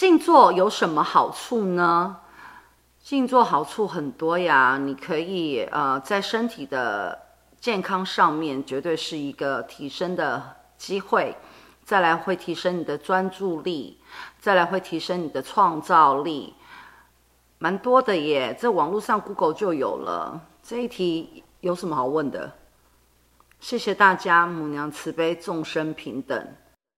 静坐有什么好处呢？静坐好处很多呀你可以呃在身体的健康上面绝对是一个提升的机会再来会提升你的专注力再来会提升你的创造力蛮多的耶这网络上 google 就有了。这一题有什么好问的？谢谢大家母娘慈悲众生平等。